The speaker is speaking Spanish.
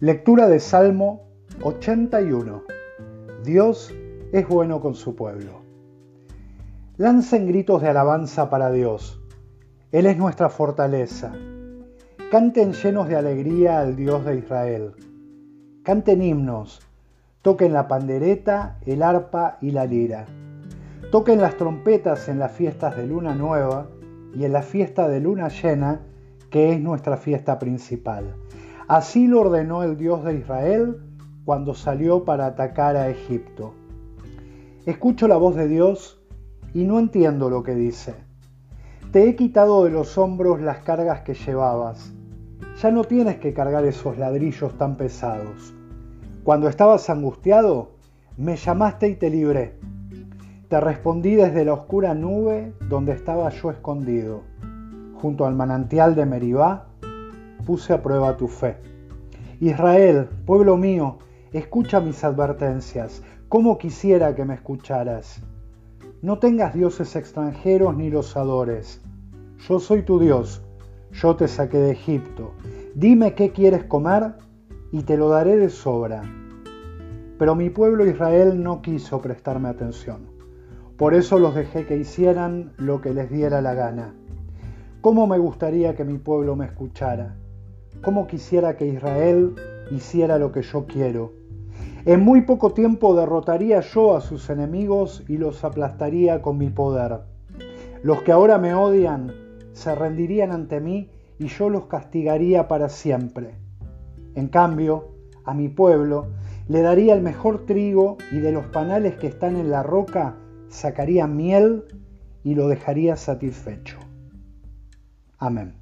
Lectura de Salmo 81. Dios es bueno con su pueblo. Lancen gritos de alabanza para Dios. Él es nuestra fortaleza. Canten llenos de alegría al Dios de Israel. Canten himnos. Toquen la pandereta, el arpa y la lira. Toquen las trompetas en las fiestas de luna nueva y en la fiesta de luna llena, que es nuestra fiesta principal Así lo ordenó el Dios de Israel cuando salió para atacar a Egipto. Escucho la voz de Dios y no entiendo lo que dice. Te he quitado de los hombros las cargas que llevabas. Ya no tienes que cargar esos ladrillos tan pesados. Cuando estabas angustiado, me llamaste y te libré. Te respondí desde la oscura nube donde estaba yo escondido, junto al manantial de Meribá puse a prueba tu fe. Israel, pueblo mío, escucha mis advertencias, como quisiera que me escucharas. No tengas dioses extranjeros ni los adores. Yo soy tu Dios, yo te saqué de Egipto. Dime qué quieres comer y te lo daré de sobra. Pero mi pueblo Israel no quiso prestarme atención. Por eso los dejé que hicieran lo que les diera la gana. ¿Cómo me gustaría que mi pueblo me escuchara? ¿Cómo quisiera que Israel hiciera lo que yo quiero? En muy poco tiempo derrotaría yo a sus enemigos y los aplastaría con mi poder. Los que ahora me odian se rendirían ante mí y yo los castigaría para siempre. En cambio, a mi pueblo le daría el mejor trigo y de los panales que están en la roca sacaría miel y lo dejaría satisfecho. Amén.